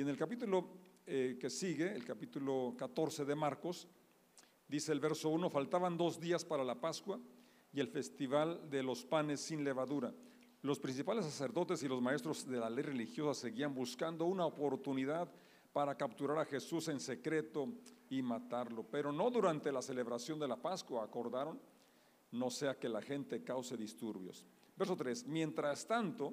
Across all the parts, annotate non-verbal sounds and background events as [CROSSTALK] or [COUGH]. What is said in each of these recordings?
Y en el capítulo eh, que sigue, el capítulo 14 de Marcos, dice el verso 1, faltaban dos días para la Pascua y el festival de los panes sin levadura. Los principales sacerdotes y los maestros de la ley religiosa seguían buscando una oportunidad para capturar a Jesús en secreto y matarlo, pero no durante la celebración de la Pascua, acordaron, no sea que la gente cause disturbios. Verso 3, mientras tanto,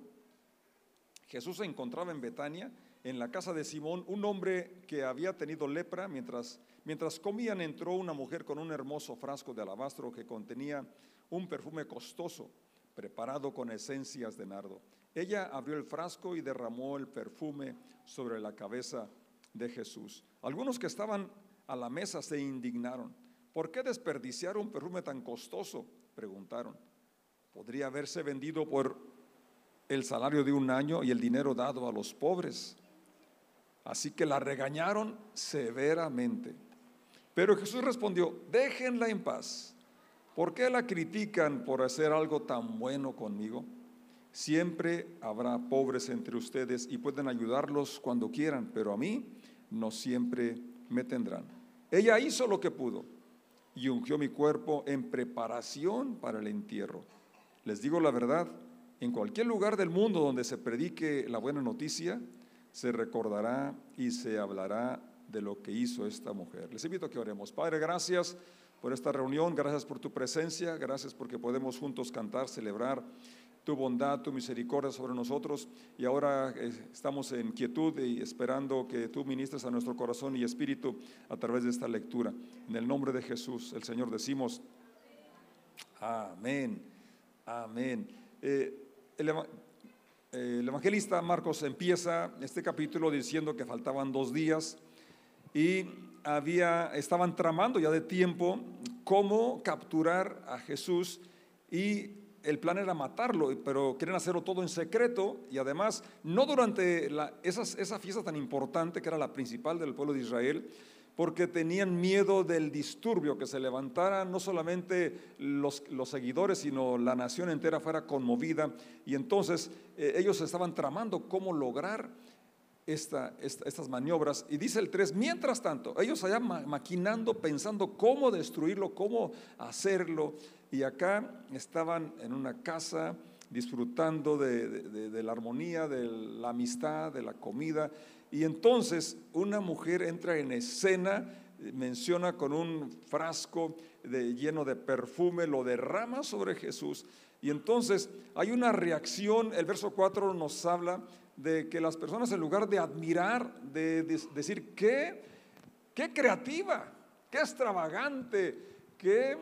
Jesús se encontraba en Betania, en la casa de Simón, un hombre que había tenido lepra, mientras, mientras comían entró una mujer con un hermoso frasco de alabastro que contenía un perfume costoso preparado con esencias de nardo. Ella abrió el frasco y derramó el perfume sobre la cabeza de Jesús. Algunos que estaban a la mesa se indignaron. ¿Por qué desperdiciar un perfume tan costoso? Preguntaron. Podría haberse vendido por el salario de un año y el dinero dado a los pobres. Así que la regañaron severamente. Pero Jesús respondió, déjenla en paz. ¿Por qué la critican por hacer algo tan bueno conmigo? Siempre habrá pobres entre ustedes y pueden ayudarlos cuando quieran, pero a mí no siempre me tendrán. Ella hizo lo que pudo y ungió mi cuerpo en preparación para el entierro. Les digo la verdad, en cualquier lugar del mundo donde se predique la buena noticia, se recordará y se hablará de lo que hizo esta mujer. Les invito a que oremos. Padre, gracias por esta reunión, gracias por tu presencia, gracias porque podemos juntos cantar, celebrar tu bondad, tu misericordia sobre nosotros. Y ahora eh, estamos en quietud y esperando que tú ministres a nuestro corazón y espíritu a través de esta lectura. En el nombre de Jesús, el Señor, decimos, amén, amén. Eh, el evangelista Marcos empieza este capítulo diciendo que faltaban dos días y había, estaban tramando ya de tiempo cómo capturar a Jesús y el plan era matarlo, pero quieren hacerlo todo en secreto y además no durante esa fiesta tan importante que era la principal del pueblo de Israel, porque tenían miedo del disturbio, que se levantara no solamente los, seguidores, sino la nación entera fuera conmovida. Y entonces eh, ellos estaban tramando cómo lograr estas maniobras. Y dice el 3, mientras tanto, ellos allá maquinando, pensando cómo destruirlo, cómo hacerlo. Y acá estaban en una casa disfrutando de, la armonía, de la amistad, de la comida. Y entonces una mujer entra en escena, menciona con un frasco de, lleno de perfume, lo derrama sobre Jesús. Y entonces hay una reacción, el verso 4 nos habla de que las personas en lugar de admirar, de, decir, qué, qué creativa, qué extravagante, qué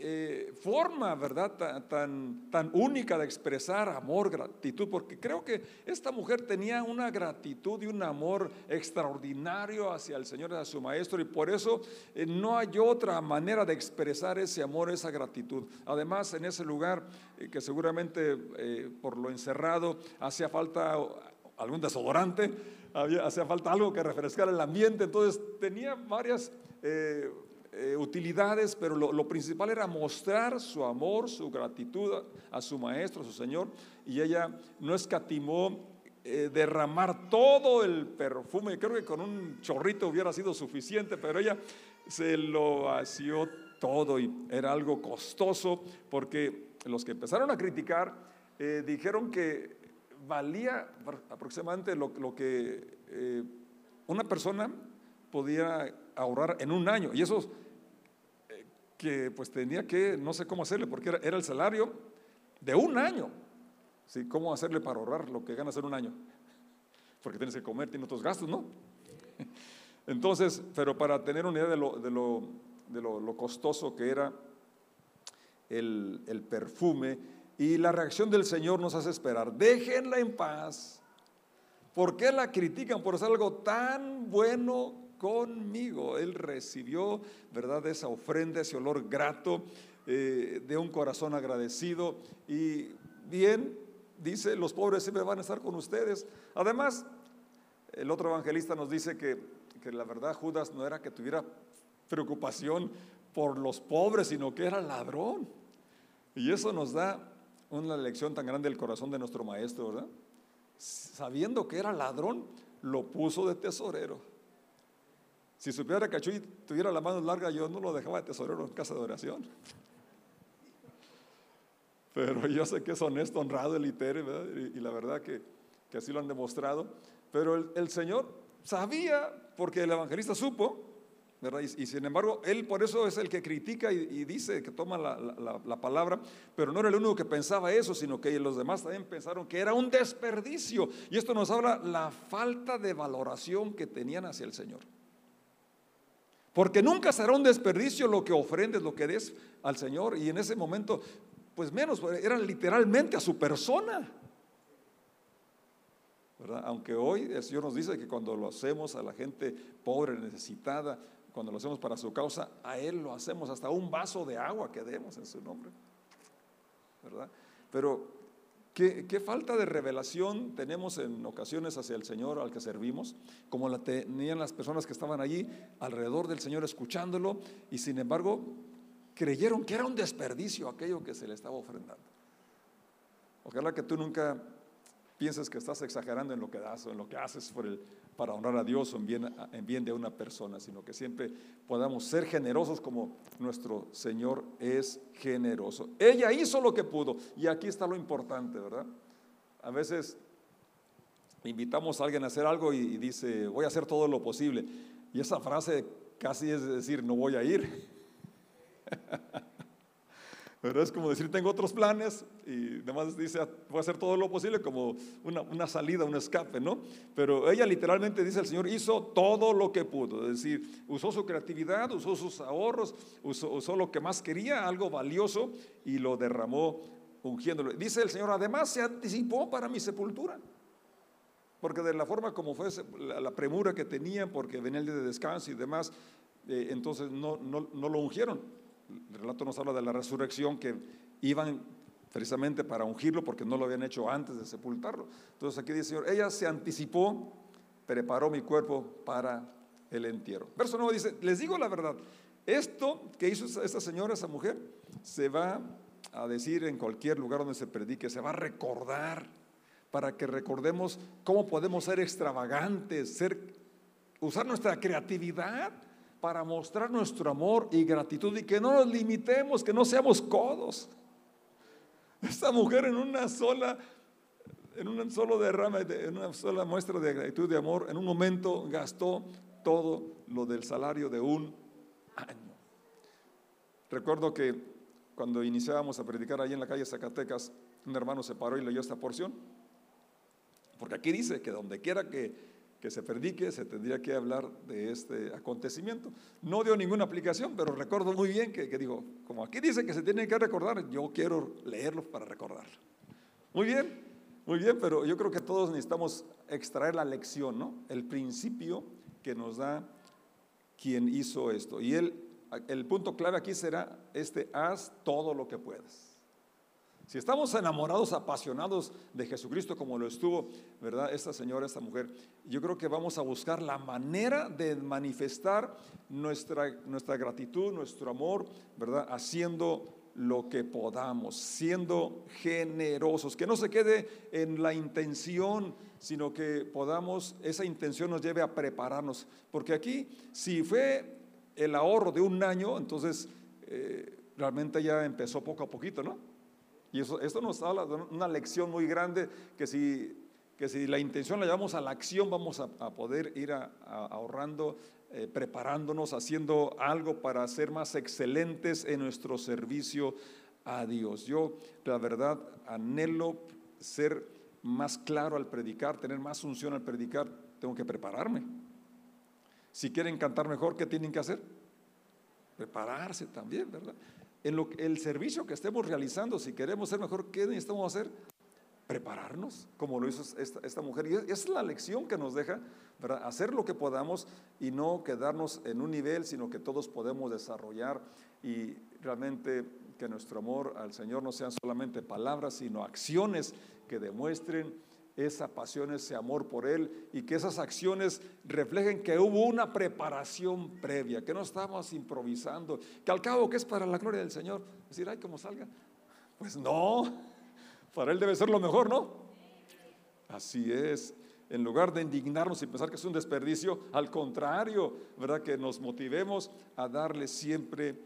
eh, forma, ¿verdad?, tan, tan única de expresar amor, gratitud, porque creo que esta mujer tenía una gratitud y un amor extraordinario hacia el Señor y a su Maestro, y por eso eh, no hay otra manera de expresar ese amor, esa gratitud. Además, en ese lugar, eh, que seguramente por lo encerrado hacía falta algún desodorante, hacía falta algo que refrescara el ambiente, entonces tenía varias eh, utilidades, pero lo, principal era mostrar su amor, su gratitud a, su maestro, a su Señor, y ella no escatimó eh, derramar todo el perfume, creo que con un chorrito hubiera sido suficiente, pero ella se lo vació todo y era algo costoso, porque los que empezaron a criticar eh, dijeron que valía aproximadamente lo, que una persona podía ahorrar en un año. Y eso que pues tenía que, no sé cómo hacerle, porque era, el salario de un año. ¿Sí? ¿Cómo hacerle para ahorrar lo que ganas en un año? Porque tienes que comer, tienes otros gastos, ¿no? [LAUGHS] Entonces, pero para tener una idea de lo, de lo, de lo, costoso que era el, el perfume, y la reacción del Señor nos hace esperar, déjenla en paz. ¿Por qué la critican por hacer algo tan bueno conmigo. Él recibió, ¿verdad?, esa ofrenda, ese olor grato eh, de un corazón agradecido. Y bien, dice, los pobres siempre van a estar con ustedes. Además, el otro evangelista nos dice que, que la verdad Judas no era que tuviera preocupación por los pobres, sino que era ladrón. Y eso nos da una lección tan grande del corazón de nuestro maestro, ¿verdad? Sabiendo que era ladrón, lo puso de tesorero. Si supiera que Chuy tuviera la mano larga, yo no lo dejaba de tesorero en casa de oración. Pero yo sé que es honesto, honrado el ITERE, y, la verdad que, así lo han demostrado. Pero el Señor sabía, porque el evangelista supo, y, sin embargo, él por eso es el que critica y, dice que toma la, palabra, pero no era el único que pensaba eso, sino que los demás también pensaron que era un desperdicio. Y esto nos habla la falta de valoración que tenían hacia el Señor. Porque nunca será un desperdicio lo que ofrendes, lo que des al Señor. Y en ese momento, pues menos, era literalmente a su persona. Aunque hoy el Señor nos dice que cuando lo hacemos a la gente pobre, necesitada, cuando lo hacemos para su causa, a Él lo hacemos hasta un vaso de agua que demos en su nombre. ¿Verdad? Pero, ¿qué, falta de revelación tenemos en ocasiones hacia el Señor al que servimos? Como la tenían las personas que estaban allí alrededor del Señor escuchándolo y sin embargo creyeron que era un desperdicio aquello que se le estaba ofrendando. Ojalá que tú nunca pienses que estás exagerando en lo que das o en lo que haces por el, para honrar a Dios o en bien, en bien de una persona, sino que siempre podamos ser generosos como nuestro Señor es generoso. Ella hizo lo que pudo y aquí está lo importante, ¿verdad? A veces invitamos a alguien a hacer algo y, y dice, voy a hacer todo lo posible. Y esa frase casi es decir, no voy a ir. [LAUGHS] Es como decir, tengo otros planes y además dice, voy a hacer todo lo posible como una, salida, un escape, ¿no? Pero ella literalmente dice, el Señor hizo todo lo que pudo, es decir, usó su creatividad, usó sus ahorros, usó, usó lo que más quería, algo valioso, y lo derramó ungiéndolo. Dice el Señor, además se anticipó para mi sepultura. Porque de la forma como fue la, premura que tenían, porque venía el día de descanso y demás, eh, entonces no, no, no lo ungieron el relato nos habla de la resurrección que iban precisamente para ungirlo porque no lo habían hecho antes de sepultarlo. Entonces aquí dice Señor, ella se anticipó, preparó mi cuerpo para el entierro. Verso 9 dice, les digo la verdad, esto que hizo esta señora, esa mujer, se va a decir en cualquier lugar donde se predique, se va a recordar para que recordemos cómo podemos ser extravagantes, ser, usar nuestra creatividad para mostrar nuestro amor y gratitud y que no nos limitemos, que no seamos codos. Esta mujer en una sola, en un solo derrame, en una sola muestra de gratitud, de amor, en un momento gastó todo lo del salario de un año. Recuerdo que cuando iniciábamos a predicar ahí en la calle Zacatecas, un hermano se paró y leyó esta porción. Porque aquí dice que donde quiera que que se predique, se tendría que hablar de este acontecimiento. No dio ninguna aplicación, pero recuerdo muy bien que, que como aquí dice que se tiene que recordar, yo quiero leerlo para recordarlo. Muy bien, muy bien, pero yo creo que todos necesitamos extraer la lección, ¿no? El principio que nos da quien hizo esto. Y el punto clave aquí será este, haz todo lo que puedas. Si estamos enamorados, apasionados de Jesucristo como lo estuvo, ¿verdad? Esta señora, esta mujer, yo creo que vamos a buscar la manera de manifestar nuestra, nuestra gratitud, nuestro amor, ¿verdad? Haciendo lo que podamos, siendo generosos, que no se quede en la intención, sino que podamos, esa intención nos lleve a prepararnos. Porque aquí, si fue el ahorro de un año, entonces eh, realmente ya empezó poco a poquito, ¿no? Y eso, esto nos habla de una lección muy grande que si, que si la intención la llevamos a la acción, vamos a, poder ir ahorrando, eh, preparándonos, haciendo algo para ser más excelentes en nuestro servicio a Dios. Yo, la verdad, anhelo ser más claro al predicar, tener más unción al predicar, tengo que prepararme. Si quieren cantar mejor, ¿qué tienen que hacer? Prepararse también, ¿verdad? En lo, el servicio que estemos realizando, si queremos ser mejor, ¿qué necesitamos hacer? Prepararnos, como lo hizo esta, mujer. Y es la lección que nos deja, ¿verdad? hacer lo que podamos y no quedarnos en un nivel, sino que todos podemos desarrollar y realmente que nuestro amor al Señor no sean solamente palabras, sino acciones que demuestren esa pasión, ese amor por Él y que esas acciones reflejen que hubo una preparación previa, que no estamos improvisando, que al cabo que es para la gloria del Señor. Decir, ay, como salga. Pues no, para Él debe ser lo mejor, ¿no? Así es. en lugar de indignarnos y pensar que es un desperdicio, al contrario, ¿verdad? Que nos motivemos a darle siempre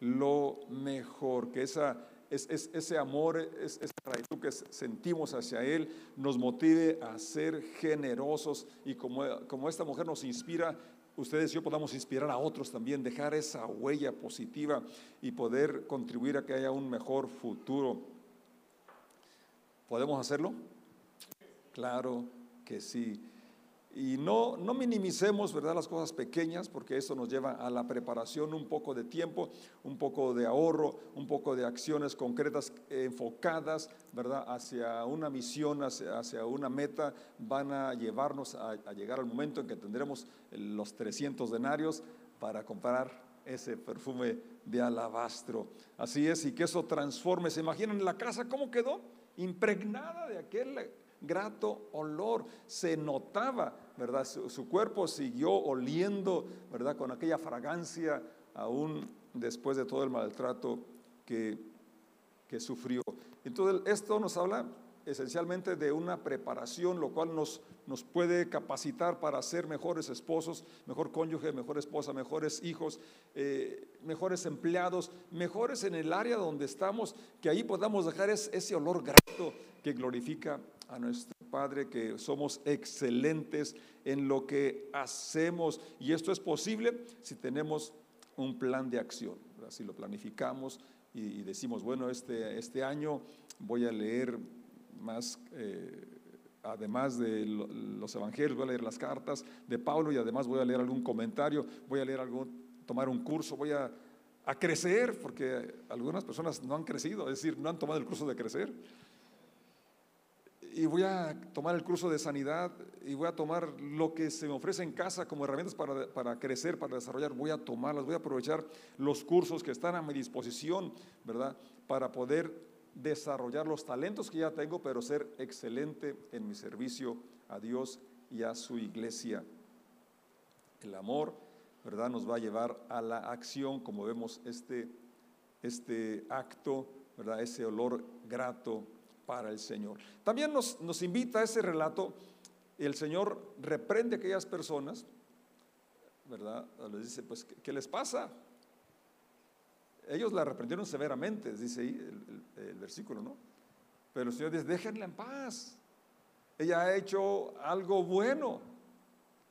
lo mejor, que esa, es, ese amor, es, esa gratitud que sentimos hacia Él nos motive a ser generosos y como, como esta mujer nos inspira, ustedes y yo podamos inspirar a otros también, dejar esa huella positiva y poder contribuir a que haya un mejor futuro. ¿Podemos hacerlo? Claro que sí. Y no, no minimicemos ¿verdad? las cosas pequeñas, porque eso nos lleva a la preparación, un poco de tiempo, un poco de ahorro, un poco de acciones concretas enfocadas ¿verdad? hacia una misión, hacia, una meta, van a llevarnos a, a, llegar al momento en que tendremos los 300 denarios para comprar ese perfume de alabastro. Así es, y que eso transforme. ¿Se imaginan la casa cómo quedó? Impregnada de aquel grato olor. Se notaba, ¿verdad? Su, cuerpo siguió oliendo, ¿verdad? Con aquella fragancia aún después de todo el maltrato que, que sufrió. Entonces, esto nos habla esencialmente de una preparación, lo cual nos, nos puede capacitar para ser mejores esposos, mejor cónyuge, mejor esposa, mejores hijos, eh, mejores empleados, mejores en el área donde estamos, que ahí podamos dejar ese olor grato que glorifica a nuestro Padre, que somos excelentes en lo que hacemos. Y esto es posible si tenemos un plan de acción, si lo planificamos y, decimos, bueno, este, este año voy a leer más, eh, además de los evangelios, voy a leer las cartas de Pablo y además voy a leer algún comentario, voy a leer algún, tomar un curso, voy a, a crecer, porque algunas personas no han crecido, es decir, no han tomado el curso de crecer y voy a tomar el curso de sanidad y voy a tomar lo que se me ofrece en casa como herramientas para, para, crecer, para desarrollar, voy a tomarlas, voy a aprovechar los cursos que están a mi disposición, ¿verdad? Para poder desarrollar los talentos que ya tengo, pero ser excelente en mi servicio a Dios y a su iglesia. El amor, ¿verdad? Nos va a llevar a la acción, como vemos este, este acto, ¿verdad? Ese olor grato para el Señor. También nos, nos invita a ese relato, el Señor reprende a aquellas personas, ¿verdad? Les dice, pues, ¿qué, les pasa? Ellos la reprendieron severamente, dice ahí el, versículo, ¿no? Pero el Señor dice, déjenla en paz. Ella ha hecho algo bueno,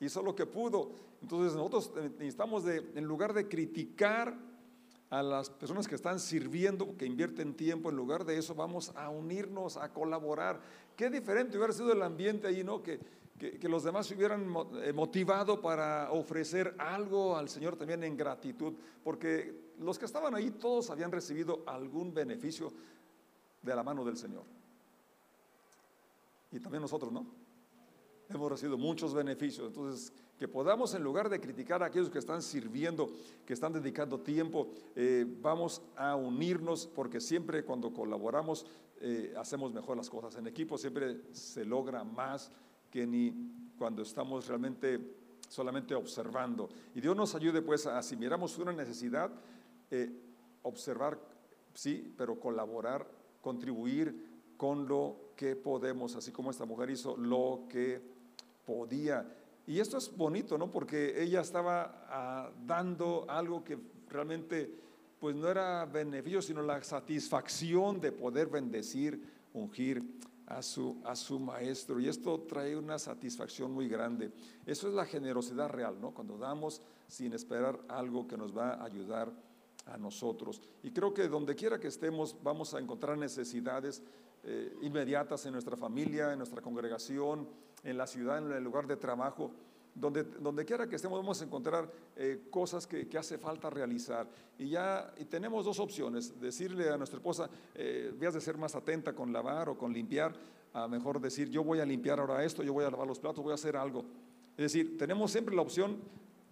hizo lo que pudo. Entonces nosotros necesitamos en lugar de criticar a las personas que están sirviendo, que invierten tiempo, en lugar de eso vamos a unirnos, a colaborar. Qué diferente hubiera sido el ambiente ahí, ¿no? Que, que, los demás se hubieran eh, motivado para ofrecer algo al Señor también en gratitud, porque los que estaban ahí todos habían recibido algún beneficio de la mano del Señor. Y también nosotros, ¿no? Hemos recibido muchos beneficios. Entonces, que podamos, en lugar de criticar a aquellos que están sirviendo, que están dedicando tiempo, eh, vamos a unirnos porque siempre cuando colaboramos eh, hacemos mejor las cosas. En equipo siempre se logra más que ni cuando estamos realmente solamente observando. Y Dios nos ayude pues a, si miramos una necesidad, eh, observar, sí, pero colaborar, contribuir con lo que podemos, así como esta mujer hizo lo que podía. Y esto es bonito, ¿no? Porque ella estaba ah, dando algo que realmente pues no era beneficio, sino la satisfacción de poder bendecir, ungir a su, a su maestro. Y esto trae una satisfacción muy grande. Eso es la generosidad real, ¿no? Cuando damos sin esperar algo que nos va a ayudar a nosotros. Y creo que donde quiera que estemos vamos a encontrar necesidades eh, inmediatas en nuestra familia, en nuestra congregación, en la ciudad, en el lugar de trabajo, donde, quiera que estemos vamos a encontrar eh, cosas que, que, hace falta realizar. Y ya y tenemos dos opciones, decirle a nuestra esposa, eh, de ser más atenta con lavar o con limpiar, a mejor decir, yo voy a limpiar ahora esto, yo voy a lavar los platos, voy a hacer algo. Es decir, tenemos siempre la opción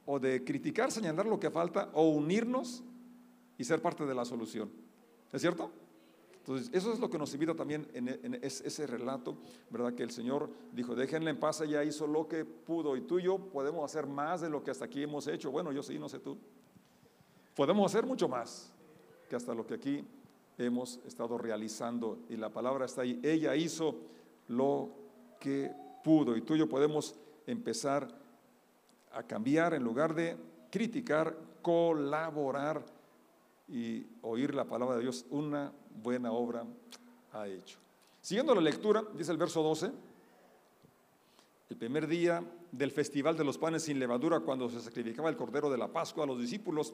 o de criticar, señalar lo que falta, o unirnos y ser parte de la solución. ¿Es cierto? Entonces, eso es lo que nos invita también en, ese relato, ¿verdad? Que el Señor dijo, déjenle en paz, ella hizo lo que pudo y tú y yo podemos hacer más de lo que hasta aquí hemos hecho. Bueno, yo sí, no sé tú. Podemos hacer mucho más que hasta lo que aquí hemos estado realizando y la palabra está ahí. Ella hizo lo que pudo. Y tú y yo podemos empezar a cambiar en lugar de criticar, colaborar y oír la palabra de Dios. Una buena obra ha hecho. Siguiendo la lectura, dice el verso 12, el primer día del festival de los panes sin levadura, cuando se sacrificaba el cordero de la Pascua, a los discípulos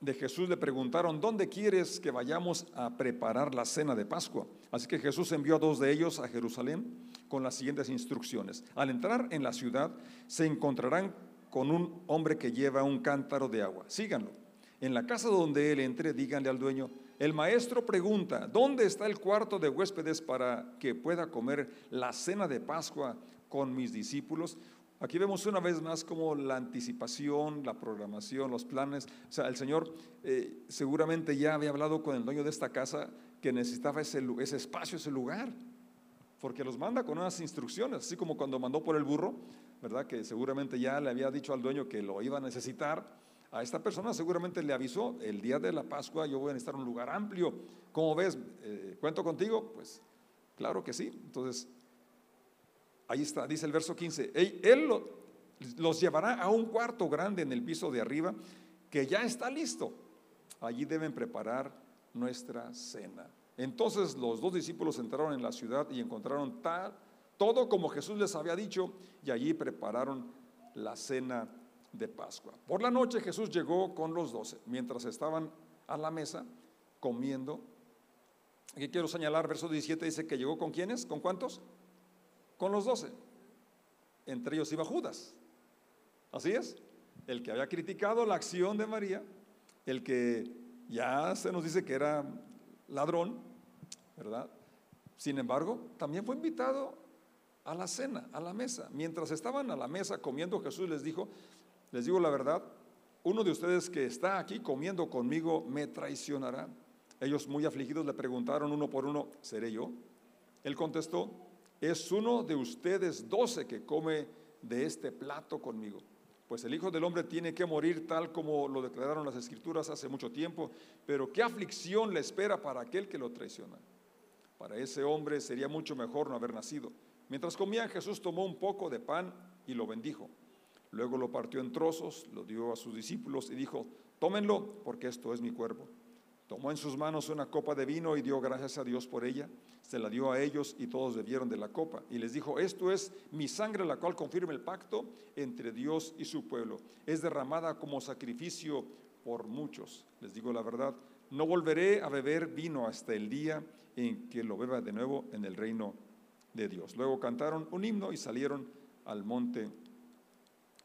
de Jesús le preguntaron, ¿dónde quieres que vayamos a preparar la cena de Pascua? Así que Jesús envió a dos de ellos a Jerusalén con las siguientes instrucciones. Al entrar en la ciudad, se encontrarán con un hombre que lleva un cántaro de agua. Síganlo. En la casa donde él entre, díganle al dueño, el maestro pregunta, ¿dónde está el cuarto de huéspedes para que pueda comer la cena de Pascua con mis discípulos? Aquí vemos una vez más como la anticipación, la programación, los planes. O sea, el Señor eh, seguramente ya había hablado con el dueño de esta casa que necesitaba ese, ese espacio, ese lugar, porque los manda con unas instrucciones, así como cuando mandó por el burro, ¿verdad? Que seguramente ya le había dicho al dueño que lo iba a necesitar. A esta persona seguramente le avisó, el día de la Pascua yo voy a necesitar un lugar amplio. ¿Cómo ves? Eh, ¿Cuento contigo? Pues claro que sí. Entonces, Ahí está, dice el verso 15. Él los llevará a un cuarto grande en el piso de arriba que ya está listo. Allí deben preparar nuestra cena. Entonces los dos discípulos entraron en la ciudad y encontraron tal, todo como Jesús les había dicho y allí prepararon la cena de Pascua. Por la noche Jesús llegó con los doce, mientras estaban a la mesa comiendo. Aquí quiero señalar, verso 17 dice que llegó con quiénes, con cuántos? con los doce. Entre ellos iba Judas. Así es. El que había criticado la acción de María, el que ya se nos dice que era ladrón, ¿verdad? Sin embargo, también fue invitado a la cena, a la mesa. Mientras estaban a la mesa comiendo, Jesús les dijo, les digo la verdad, uno de ustedes que está aquí comiendo conmigo me traicionará. Ellos muy afligidos le preguntaron uno por uno, ¿seré yo? Él contestó, es uno de ustedes doce que come de este plato conmigo. Pues el Hijo del Hombre tiene que morir tal como lo declararon las Escrituras hace mucho tiempo, pero qué aflicción le espera para aquel que lo traiciona. Para ese hombre sería mucho mejor no haber nacido. Mientras comía, Jesús tomó un poco de pan y lo bendijo. Luego lo partió en trozos, lo dio a sus discípulos y dijo, tómenlo porque esto es mi cuerpo. Tomó en sus manos una copa de vino y dio gracias a Dios por ella. Se la dio a ellos y todos bebieron de la copa. Y les dijo, esto es mi sangre, la cual confirma el pacto entre Dios y su pueblo. Es derramada como sacrificio por muchos. Les digo la verdad, no volveré a beber vino hasta el día en que lo beba de nuevo en el reino de Dios. Luego cantaron un himno y salieron al monte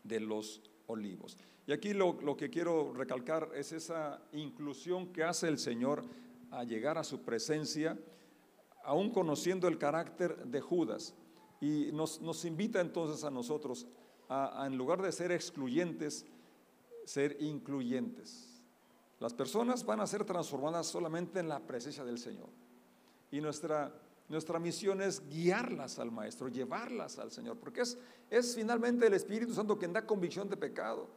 de los olivos. Y aquí lo, que quiero recalcar es esa inclusión que hace el Señor a llegar a su presencia, aún conociendo el carácter de Judas. Y nos, invita entonces a nosotros a, en lugar de ser excluyentes, ser incluyentes. Las personas van a ser transformadas solamente en la presencia del Señor. Y nuestra, nuestra misión es guiarlas al Maestro, llevarlas al Señor, porque es, es finalmente el Espíritu Santo quien da convicción de pecado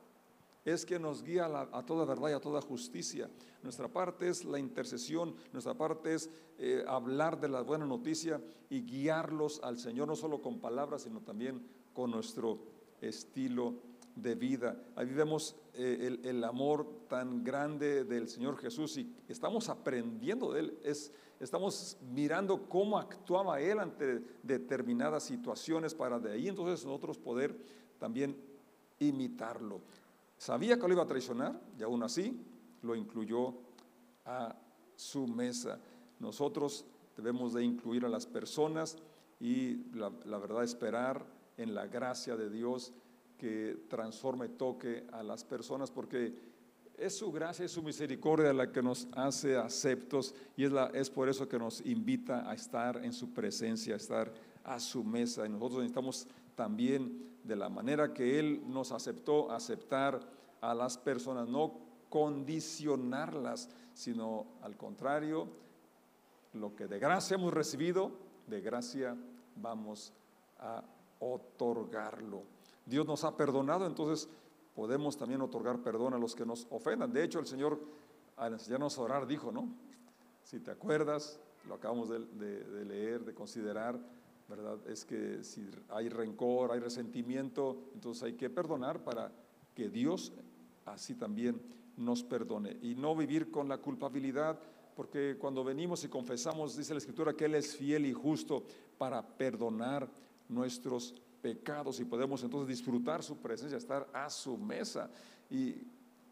es que nos guía a, toda verdad y a toda justicia. Nuestra parte es la intercesión, nuestra parte es eh, hablar de la buena noticia y guiarlos al Señor, no solo con palabras, sino también con nuestro estilo de vida. Ahí vemos eh, el, amor tan grande del Señor Jesús y estamos aprendiendo de Él. Es, estamos mirando cómo actuaba Él ante determinadas situaciones para de ahí entonces nosotros poder también imitarlo. Sabía que lo iba a traicionar y aún así lo incluyó a su mesa. Nosotros debemos de incluir a las personas y la, verdad esperar en la gracia de Dios que transforme, toque a las personas porque es su gracia y su misericordia la que nos hace aceptos y es, es por eso que nos invita a estar en su presencia, a estar a su mesa. Y nosotros necesitamos también de la manera que Él nos aceptó, aceptar a las personas, no condicionarlas, sino al contrario, lo que de gracia hemos recibido, de gracia vamos a otorgarlo. Dios nos ha perdonado, entonces podemos también otorgar perdón a los que nos ofendan. De hecho, el Señor al enseñarnos a orar dijo, ¿no? Si te acuerdas, lo acabamos de, de leer, de considerar, ¿verdad? Es que si hay rencor, hay resentimiento, entonces hay que perdonar para que Dios así también nos perdone. Y no vivir con la culpabilidad, porque cuando venimos y confesamos, dice la Escritura, que Él es fiel y justo para perdonar nuestros pecados y podemos entonces disfrutar su presencia, estar a su mesa. Y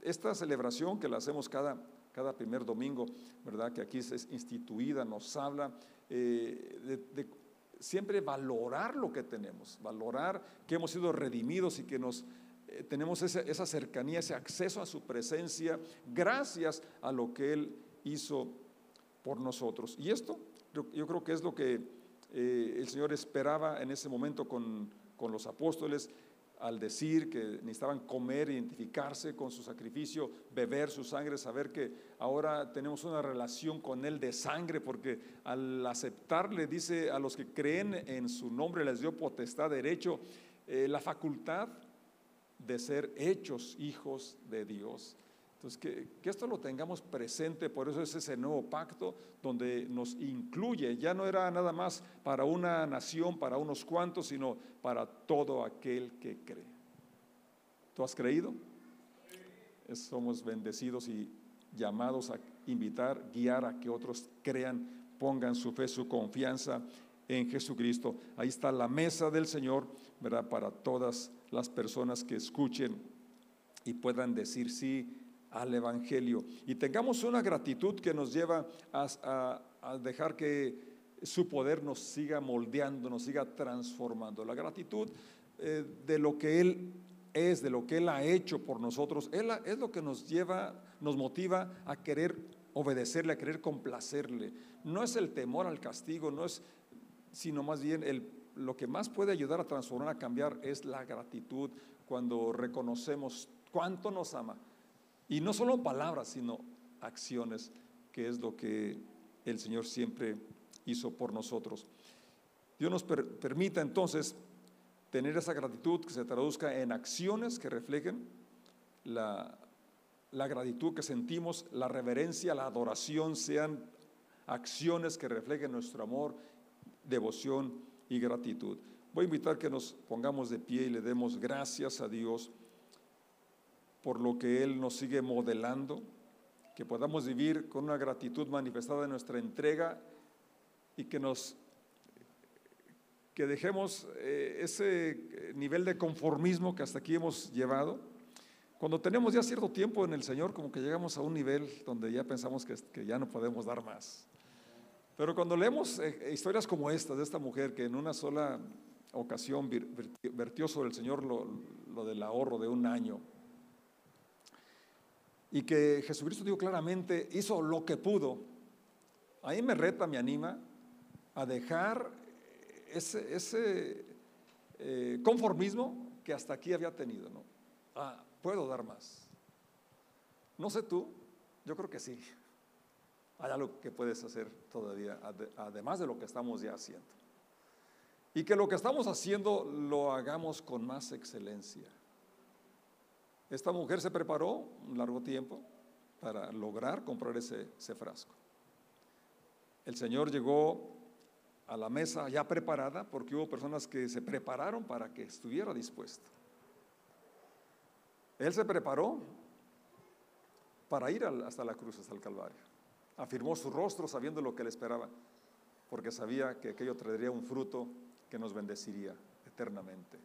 esta celebración que la hacemos cada, cada primer domingo, ¿verdad? Que aquí es instituida, nos habla eh, de, siempre valorar lo que tenemos, valorar que hemos sido redimidos y que nos eh, tenemos esa, cercanía, ese acceso a su presencia, gracias a lo que Él hizo por nosotros. Y esto yo, creo que es lo que eh, el Señor esperaba en ese momento con, con los apóstoles al decir que necesitaban comer, identificarse con su sacrificio, beber su sangre, saber que ahora tenemos una relación con Él de sangre, porque al aceptarle, dice, a los que creen en su nombre les dio potestad, derecho, eh, la facultad de ser hechos hijos de Dios. Entonces, que, esto lo tengamos presente, por eso es ese nuevo pacto donde nos incluye, ya no era nada más para una nación, para unos cuantos, sino para todo aquel que cree. ¿Tú has creído? Somos bendecidos y llamados a invitar, guiar a que otros crean, pongan su fe, su confianza en Jesucristo. Ahí está la mesa del Señor, ¿verdad? Para todas las personas que escuchen y puedan decir sí al Evangelio. Y tengamos una gratitud que nos lleva a, dejar que su poder nos siga moldeando, nos siga transformando. La gratitud eh, de lo que Él es, de lo que Él ha hecho por nosotros, Él es lo que nos lleva, nos motiva a querer obedecerle, a querer complacerle. No es el temor al castigo, no es, sino más bien el, lo que más puede ayudar a transformar, a cambiar, es la gratitud cuando reconocemos cuánto nos ama y no solo palabras, sino acciones, que es lo que el Señor siempre hizo por nosotros. Dios nos permita entonces tener esa gratitud que se traduzca en acciones que reflejen la, la gratitud que sentimos, la reverencia, la adoración, sean acciones que reflejen nuestro amor, devoción y gratitud. Voy a invitar que nos pongamos de pie y le demos gracias a Dios por lo que Él nos sigue modelando, que podamos vivir con una gratitud manifestada en nuestra entrega y que nos que dejemos eh, ese nivel de conformismo que hasta aquí hemos llevado. Cuando tenemos ya cierto tiempo en el Señor, como que llegamos a un nivel donde ya pensamos que, que ya no podemos dar más. Pero cuando leemos eh, historias como esta, de esta mujer que en una sola ocasión vertió sobre el Señor lo, lo del ahorro de un año, y que Jesucristo dijo claramente, hizo lo que pudo, ahí me reta, me anima a dejar ese, ese eh, conformismo que hasta aquí había tenido. ¿no? Ah, puedo dar más. No sé tú, yo creo que sí. Hay algo que puedes hacer todavía, además de lo que estamos ya haciendo. Y que lo que estamos haciendo lo hagamos con más excelencia. Esta mujer se preparó un largo tiempo para lograr comprar ese, frasco. El Señor llegó a la mesa ya preparada porque hubo personas que se prepararon para que estuviera dispuesto. Él se preparó para ir hasta la cruz, hasta el Calvario. Afirmó su rostro sabiendo lo que le esperaba, porque sabía que aquello traería un fruto que nos bendeciría eternamente.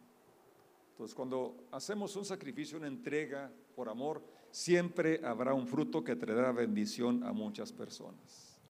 Entonces, cuando hacemos un sacrificio, una entrega por amor, siempre habrá un fruto que traerá bendición a muchas personas.